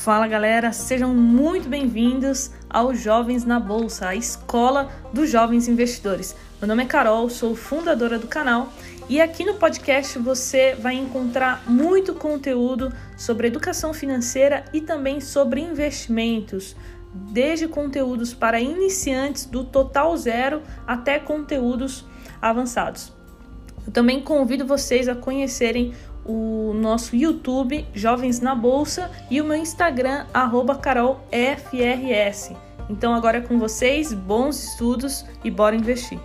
Fala galera, sejam muito bem-vindos ao Jovens na Bolsa, a escola dos jovens investidores. Meu nome é Carol, sou fundadora do canal e aqui no podcast você vai encontrar muito conteúdo sobre educação financeira e também sobre investimentos, desde conteúdos para iniciantes do total zero até conteúdos avançados. Eu também convido vocês a conhecerem o nosso YouTube Jovens na Bolsa e o meu Instagram carolfrs. Então agora é com vocês, bons estudos e bora investir.